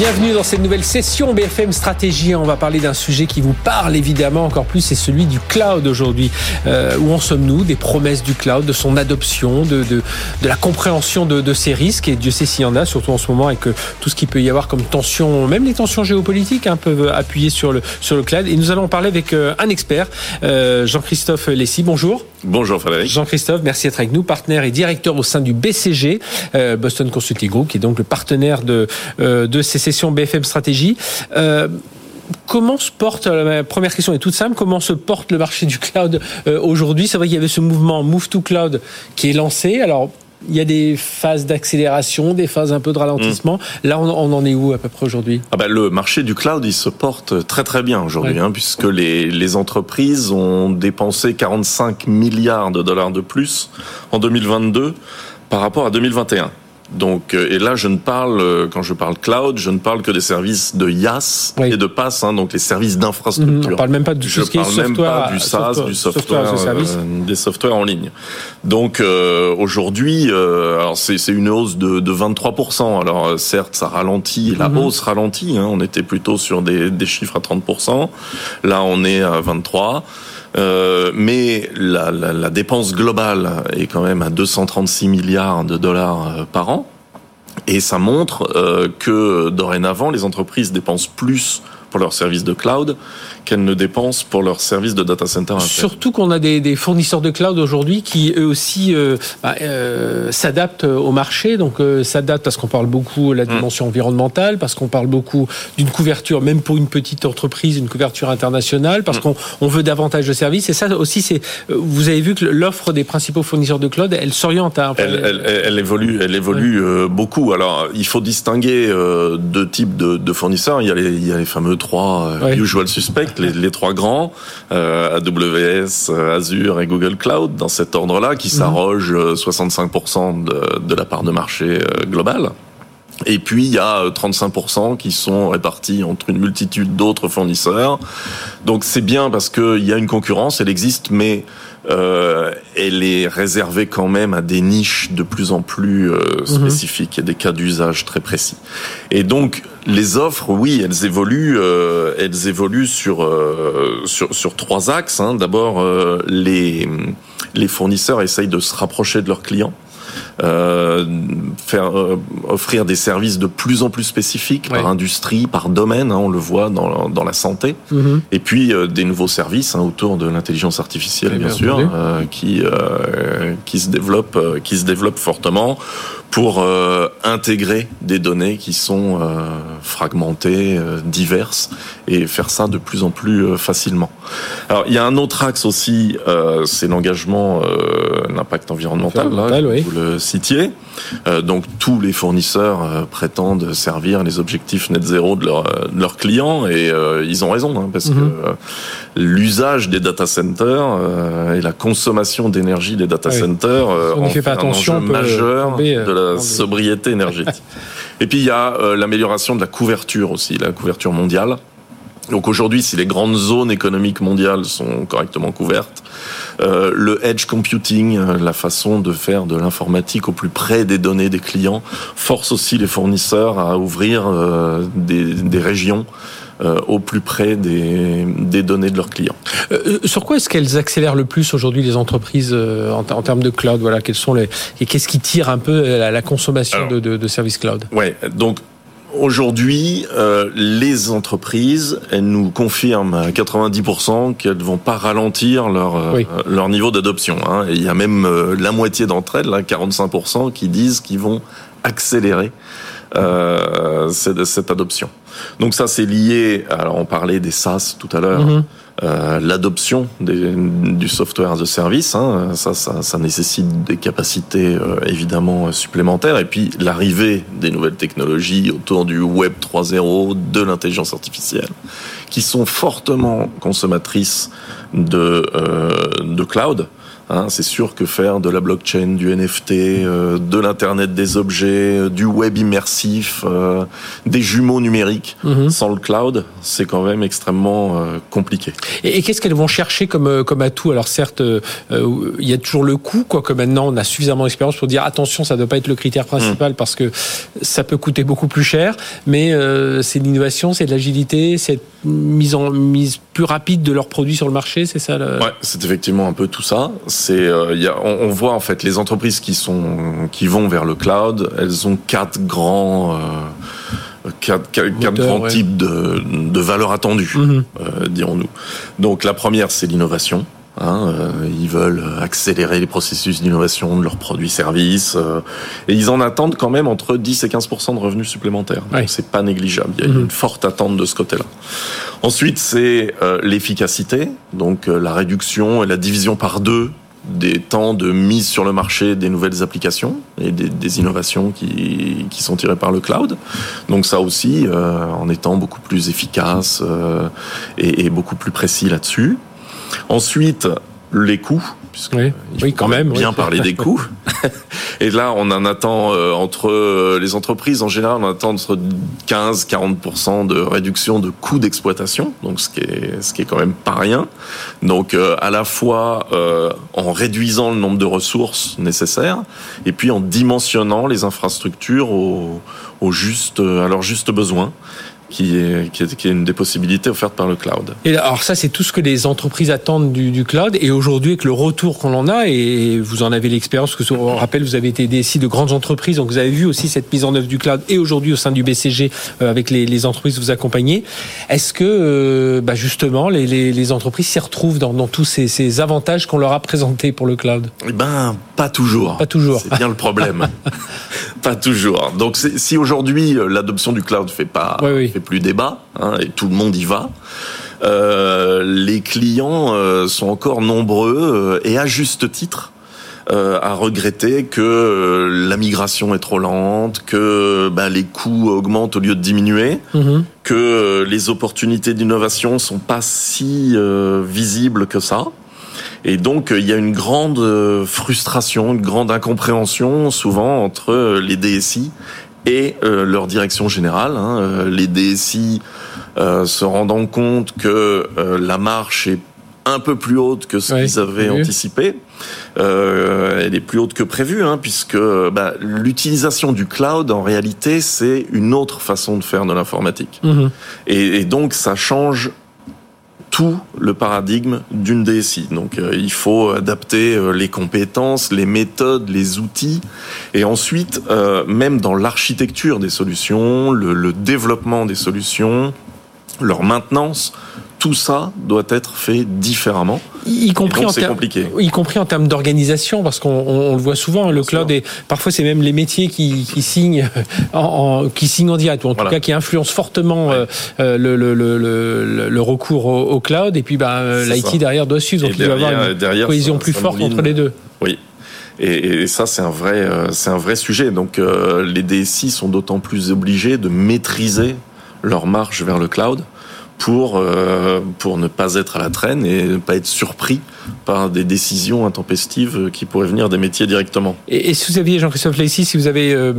Bienvenue dans cette nouvelle session BFM Stratégie. On va parler d'un sujet qui vous parle évidemment encore plus, c'est celui du cloud aujourd'hui. Euh, où en sommes-nous Des promesses du cloud, de son adoption, de, de, de la compréhension de, de, ces risques? Et Dieu sait s'il y en a, surtout en ce moment avec euh, tout ce qu'il peut y avoir comme tension, même les tensions géopolitiques hein, peuvent appuyer sur le, sur le cloud. Et nous allons parler avec euh, un expert, euh, Jean-Christophe Lessy. Bonjour. Bonjour Frédéric. Jean-Christophe, merci d'être avec nous, partenaire et directeur au sein du BCG, euh, Boston Consulting Group, qui est donc le partenaire de, euh, de ces sessions BFM Stratégie. Euh, comment se porte, la première question est toute simple, comment se porte le marché du cloud aujourd'hui? C'est vrai qu'il y avait ce mouvement Move to Cloud qui est lancé. Alors, il y a des phases d'accélération, des phases un peu de ralentissement. Mmh. Là, on, on, en est où à peu près aujourd'hui? Ah ben, Le marché du cloud, il se porte très très bien aujourd'hui, ouais. hein, puisque les, les entreprises ont dépensé 45 milliards de dollars de plus en 2022 par rapport à 2021. Donc, euh, et là, je ne parle, euh, quand je parle cloud, je ne parle que des services de IaaS oui. et de PaaS, hein, donc les services d'infrastructure. Mmh, on parle même pas de je ce qui parle est même software, pas du SaaS, software, du software, software euh, des softwares en ligne. Donc euh, aujourd'hui, euh, alors c'est une hausse de, de 23%. Alors certes, ça ralentit, la mmh. hausse ralentit. Hein, on était plutôt sur des, des chiffres à 30%. Là, on est à 23. Euh, mais la, la, la, dépense globale est quand même à 236 milliards de dollars par an. Et ça montre euh, que dorénavant, les entreprises dépensent plus pour leurs services de cloud qu'elles ne dépensent pour leurs services de data center. Interne. Surtout qu'on a des, des, fournisseurs de cloud aujourd'hui qui eux aussi euh, bah, euh, s'adaptent au marché, donc euh, s'adaptent parce qu'on parle beaucoup de la dimension mmh. environnementale, parce qu'on parle beaucoup d'une couverture, même pour une petite entreprise, une couverture internationale, parce mmh. qu'on on veut davantage de services. Et ça aussi, c'est vous avez vu que l'offre des principaux fournisseurs de cloud, elle s'oriente à. Elle, elle, elle, évolue, elle évolue beaucoup. Alors, il faut distinguer deux types de, de, fournisseurs. Il y a les, il y a les fameux trois ouais. usual suspects les, les, trois grands, euh, AWS, Azure et Google Cloud, dans cet ordre-là, qui s'arrogent 65% de, de, la part de marché euh, globale. Et puis il y a 35% qui sont répartis entre une multitude d'autres fournisseurs. Donc c'est bien parce qu'il y a une concurrence, elle existe, mais euh, elle est réservée quand même à des niches de plus en plus euh, spécifiques. Il y a des cas d'usage très précis. Et donc les offres, oui, elles évoluent. Euh, elles évoluent sur sur sur trois axes. Hein. D'abord, les les fournisseurs essayent de se rapprocher de leurs clients. Euh, faire euh, offrir des services de plus en plus spécifiques ouais. par industrie, par domaine, hein, on le voit dans, dans la santé, mm -hmm. et puis euh, des nouveaux services hein, autour de l'intelligence artificielle, bien, bien, sûr, euh, qui qui se développe qui se développe fortement pour euh, intégrer des données qui sont euh, fragmentées, euh, diverses, et faire ça de plus en plus euh, facilement. Alors, il y a un autre axe aussi, euh, c'est l'engagement, euh, l'impact environnemental, là, oui. vous le citiez. donc, tous les fournisseurs prétendent servir les objectifs net zéro de, leur, de leurs clients, et ils ont raison, hein, parce mm -hmm. que l'usage des data centers et la consommation d'énergie des data oui. centers on en fait pas attention, un enjeu majeur de la sobriété énergétique. Et puis il y a euh, l'amélioration de la couverture aussi, la couverture mondiale. Donc aujourd'hui, si les grandes zones économiques mondiales sont correctement couvertes, euh, le edge computing, euh, la façon de faire de l'informatique au plus près des données des clients, force aussi les fournisseurs à ouvrir euh, des, des régions euh, au plus près des, des, données de leurs clients. Euh, sur quoi est-ce qu'elles accélèrent le plus aujourd'hui les entreprises euh, en, en, termes de cloud Voilà, quels sont les et qu'est-ce qui tire un peu la, la consommation Alors, de, de, de, services cloud? Ouais, donc Aujourd'hui, euh, les entreprises, elles nous confirment à 90% qu'elles ne vont pas ralentir leur, oui. euh, leur niveau d'adoption. Hein. il y a même euh, la moitié d'entre elles, là, 45%, qui disent qu'ils vont accélérer euh, cette, cette, adoption. Donc ça, c'est lié. Alors, on parlait des SaaS tout à l'heure. Mm -hmm. Euh, l'adoption du software as a service, hein, ça, ça, ça, nécessite des capacités euh, évidemment supplémentaires, et puis l'arrivée des nouvelles technologies autour du Web 3.0, de l'intelligence artificielle, qui sont fortement consommatrices de, euh, de cloud. Hein, c'est sûr que faire de la blockchain, du NFT, euh, de l'internet des objets, euh, du web immersif, euh, des jumeaux numériques mhm. sans le cloud, c'est quand même extrêmement compliqué. Et, qu'est-ce qu'elles vont chercher comme comme atout? Alors certes, il y a toujours le coût, quoi. Que maintenant on a suffisamment d'expérience pour dire attention, ça ne doit pas être le critère principal mhm. parce que ça peut coûter beaucoup plus cher. Mais c'est l'innovation, c'est de l'agilité, c'est mise en mise plus rapide de leurs produits sur le marché, c'est ça le... Ouais, c'est effectivement un peu tout ça. C'est, euh, y a, on, on, voit en fait les entreprises qui sont qui vont vers le cloud, elles ont quatre grands euh, quatre, quatre, grands types de, de valeurs attendues, mhm. euh, dirons-nous. Donc la première, c'est l'innovation. Hein, euh, ils veulent accélérer les processus d'innovation de leurs produits-services euh, et ils en attendent quand même entre 10 et 15% de revenus supplémentaires. Donc c'est pas négligeable. Il y a mhm. une forte attente de ce côté-là. Ensuite, c'est euh, l'efficacité, donc la réduction et la division par deux des temps de mise sur le marché des nouvelles applications et des, des innovations qui, qui, sont tirées par le cloud. Donc ça aussi, en étant beaucoup plus efficace et, et beaucoup plus précis là-dessus. Ensuite, les coûts, puisque oui, quand même bien parler des coûts. Et là, on en attend euh, entre euh, les entreprises en général, on attend entre 15-40% de réduction de coûts d'exploitation, donc ce qui est ce qui est quand même pas rien. Donc euh, à la fois en réduisant le nombre de ressources nécessaires, et puis en dimensionnant les infrastructures au, au juste à leurs justes besoins qui est, qui est, qui est une des possibilités offertes par le cloud. Et alors ça, c'est tout ce que les entreprises attendent du, du cloud. Et aujourd'hui, avec le retour qu'on en a, et vous en avez l'expérience, que on rappelle, vous avez été DSI de grandes entreprises, donc vous avez vu aussi cette mise en œuvre du cloud. Et aujourd'hui, au sein du BCG, euh, avec les, les, entreprises que vous accompagnez, est-ce que euh, bah justement les, les, les entreprises s'y retrouvent dans, dans tous ces, ces avantages qu'on leur a présentés pour le cloud? Eh ben, pas toujours. Pas toujours. C'est bien le problème. pas toujours. Donc si aujourd'hui euh, l'adoption du cloud fait pas oui, oui. Fait plus débat, hein, et tout le monde y va. Euh, les clients euh, sont encore nombreux euh, et à juste titre à regretter que la migration est trop lente, que bah, les coûts augmentent au lieu de diminuer, mmh. que les opportunités d'innovation sont pas si visibles que ça. Et donc il y a une grande frustration, une grande incompréhension souvent entre les DSI et euh, leur direction générale. Hein, euh, les DSI euh, se rendant compte que la marche est un peu plus haute que ce qu'ils avaient anticipé. Elle est plus haute que prévu, hein, puisque bah, l'utilisation du cloud, en réalité, c'est une autre façon de faire de l'informatique. Mmh. Et, et, donc, ça change tout le paradigme d'une DSI. Donc euh, il faut adapter euh, les compétences, les méthodes, les outils, et ensuite, euh, même dans l'architecture des solutions, le, le développement des solutions, leur maintenance, tout ça doit être fait différemment. Y compris, en compliqué. y compris en termes d'organisation, parce qu'on on, le voit souvent, le cloud, est, parfois c'est même les métiers qui, qui signent en, en, qui signent en direct, ou en voilà. tout cas qui influencent fortement ouais. euh, le, le, le, le, recours au, au, cloud, et puis bah, l'IT derrière doit suivre, donc et il doit y avoir une derrière, cohésion plus forte entre les deux. Oui. Et, ça, c'est un vrai, euh, c'est un vrai sujet. Donc, euh, les DSI sont d'autant plus obligés de maîtriser leur marche vers le cloud pour, euh, pour ne pas être à la traîne et ne pas être surpris par des décisions intempestives qui pourraient venir des métiers directement. Et, si vous aviez, Jean-Christophe Laissy, si vous avez euh,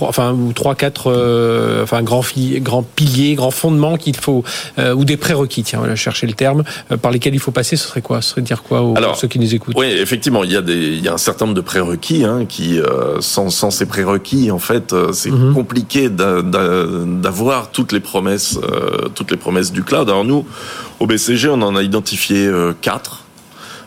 trois, enfin ou trois, quatre, euh, enfin grands, grands piliers, grands fondements qu'il faut euh, ou des prérequis. Tiens, voilà, chercher le terme euh, par lesquels il faut passer. Ce serait quoi? Ce serait dire quoi aux Alors, ceux qui nous écoutent? Oui, effectivement, il y a des, il y a un certain nombre de prérequis hein, qui, sans, sans ces prérequis, en fait, c'est mm -hmm. compliqué d'avoir toutes les promesses, toutes les promesses du cloud. Alors nous, au BCG, on en a identifié quatre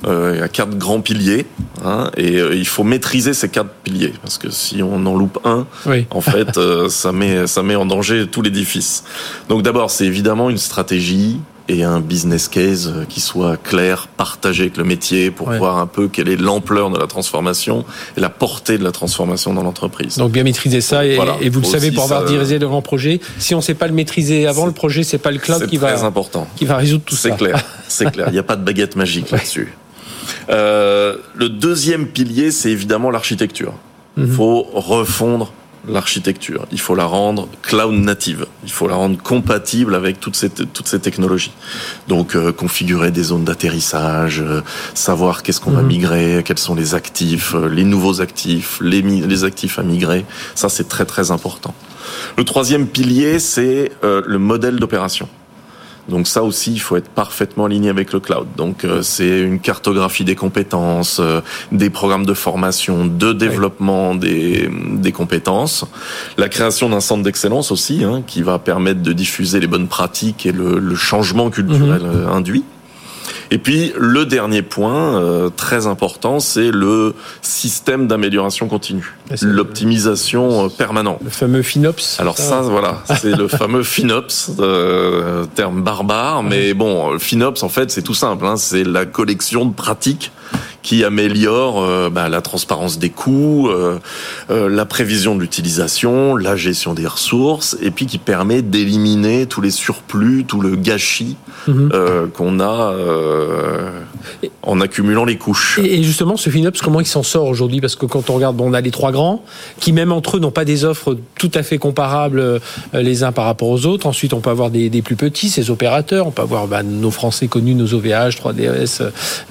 il y a quatre grands piliers, hein, et euh, il faut maîtriser ces quatre piliers parce que si on en loupe un, oui. en fait, euh, ça met ça met en danger tout l'édifice. Donc d'abord, c'est évidemment une stratégie et un business case qui soit clair, partagé avec le métier pour ouais. voir un peu quelle est l'ampleur de la transformation et la portée de la transformation dans l'entreprise. Donc bien maîtriser ça et, voilà. et vous le savez pour avoir ça... dirigé de grands projets. Si on ne sait pas le maîtriser avant le projet, c'est pas le cloud qui va important. qui va résoudre tout ça. C'est clair, c'est clair. Il n'y a pas de baguette magique là-dessus. Euh, le deuxième pilier, c'est évidemment l'architecture. Il -hmm. faut refondre l'architecture. Il faut la rendre cloud native. Il faut la rendre compatible avec toutes ces, toutes ces technologies. Donc, euh, configurer des zones d'atterrissage, euh, savoir qu'est-ce qu'on va mhm. migrer, quels sont les actifs, euh, les nouveaux actifs, les, les actifs à migrer. Ça, c'est très, très important. Le troisième pilier, c'est le modèle d'opération. Donc ça aussi, il faut être parfaitement aligné avec le cloud. Donc euh, c'est une cartographie des compétences, euh, des programmes de formation, de développement des, des compétences, la création d'un centre d'excellence aussi, hein, qui va permettre de diffuser les bonnes pratiques et le, le changement culturel mhm. euh, induit. Et puis le dernier point euh, très important, c'est le système d'amélioration continue, l'optimisation euh, permanente. Le fameux FinOps. Alors ça, voilà, c'est le fameux FinOps, euh, terme barbare, mais bon, FinOps en fait c'est tout simple, hein, c'est la collection de pratiques qui améliore euh, bah, la transparence des coûts, euh, euh, la prévision de l'utilisation, la gestion des ressources, et puis qui permet d'éliminer tous les surplus, tout le gâchis mhm. qu'on a en accumulant les couches. Et justement, ce FinOps, comment il s'en sort aujourd'hui? Parce que quand on regarde, bon, on a les trois grands, qui même entre eux n'ont pas des offres tout à fait comparables les uns par rapport aux autres. Ensuite, on peut avoir des, plus petits, ces opérateurs. On peut avoir bah, nos Français connus, nos OVH, 3DS,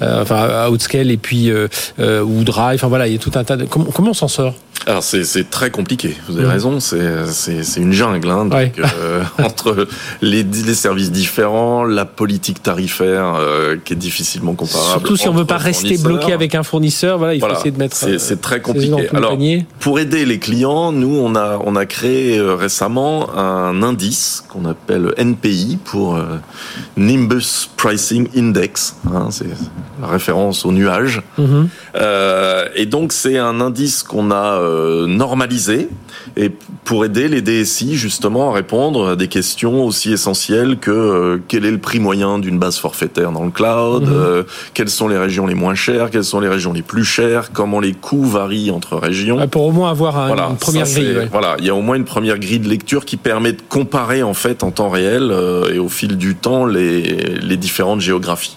enfin Outscale et puis euh, euh, ou Drive. Enfin voilà, il y a tout un tas de. Comment, comment on s'en sort? Alors c'est très compliqué. Vous avez raison. C'est une jungle hein, donc, euh, entre les, les, services différents, la politique tarifaire euh, qui est difficilement comparable. Surtout si on veut pas rester bloqué avec un fournisseur. Voilà, il faut essayer de mettre. C'est très compliqué. Alors pour aider les clients, nous on a on a créé récemment un indice qu'on appelle NPI pour Nimbus Pricing Index. Hein, c'est la référence au nuage. Euh, et donc c'est un indice qu'on a euh, normalisé et pour aider les DSI justement à répondre à des questions aussi essentielles que euh, quel est le prix moyen d'une base forfaitaire dans le cloud, mhm. quelles sont les régions les moins chères, quelles sont les régions les plus chères, comment les coûts varient entre régions. Pour au moins avoir une première grille. Voilà, il y a au moins une première grille de lecture qui permet de comparer en fait en temps réel et au fil du temps les, les différentes géographies.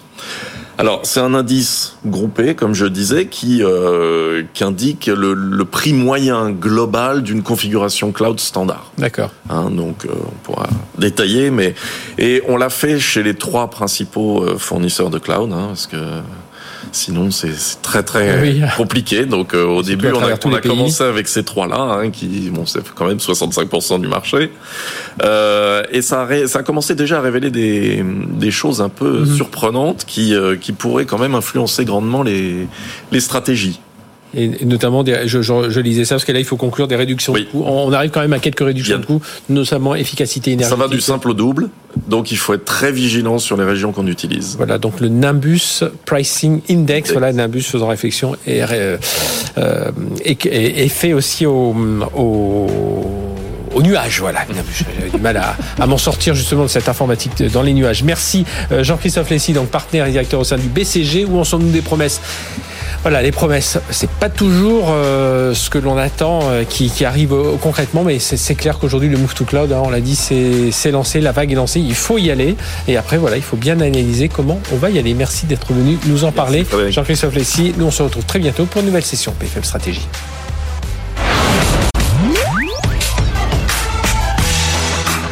Alors, c'est un indice groupé, comme je disais, qui, euh, qui indique le, le, prix moyen global d'une configuration cloud standard. D'accord. Hein, donc, euh, on pourra détailler, mais et on l'a fait chez les trois principaux euh, fournisseurs de cloud, hein, parce que Sinon, c'est très très compliqué. Donc euh, au début, on a, on a commencé avec ces trois-là, hein, qui bon, c'est quand même 65% du marché, euh, et ça a, ça a commencé déjà à révéler des, des choses un peu mhm. surprenantes qui euh, qui pourraient quand même influencer grandement les les stratégies et notamment, je, je, lisais ça parce que là, il faut conclure des réductions de coûts. On arrive quand même à quelques réductions de coûts, notamment efficacité énergétique. Ça va du simple au double, donc il faut être très vigilant sur les régions qu'on utilise. Voilà, donc le Nimbus Pricing Index, voilà, Nimbus faisant réflexion, et, euh, euh et, fait aussi au, au au nuage. Voilà, j'avais du mal à, à m'en sortir justement de cette informatique dans les nuages. Merci euh, Jean-Christophe Lessy, donc partenaire et directeur au sein du BCG. Où en sont-nous des promesses? Voilà, les promesses, c'est pas toujours euh, ce que l'on attend euh, qui, qui, arrive concrètement, mais c'est clair qu'aujourd'hui le move to cloud, hein, on l'a dit, c'est lancé, la vague est lancée, il faut y aller. Et après, voilà, il faut bien analyser comment on va y aller. Merci d'être venu nous en parler, Jean-Christophe Lessy. Nous, on se retrouve très bientôt pour une nouvelle session PFM Stratégie.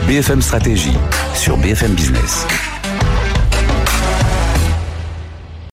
BFM Stratégie sur BFM Business.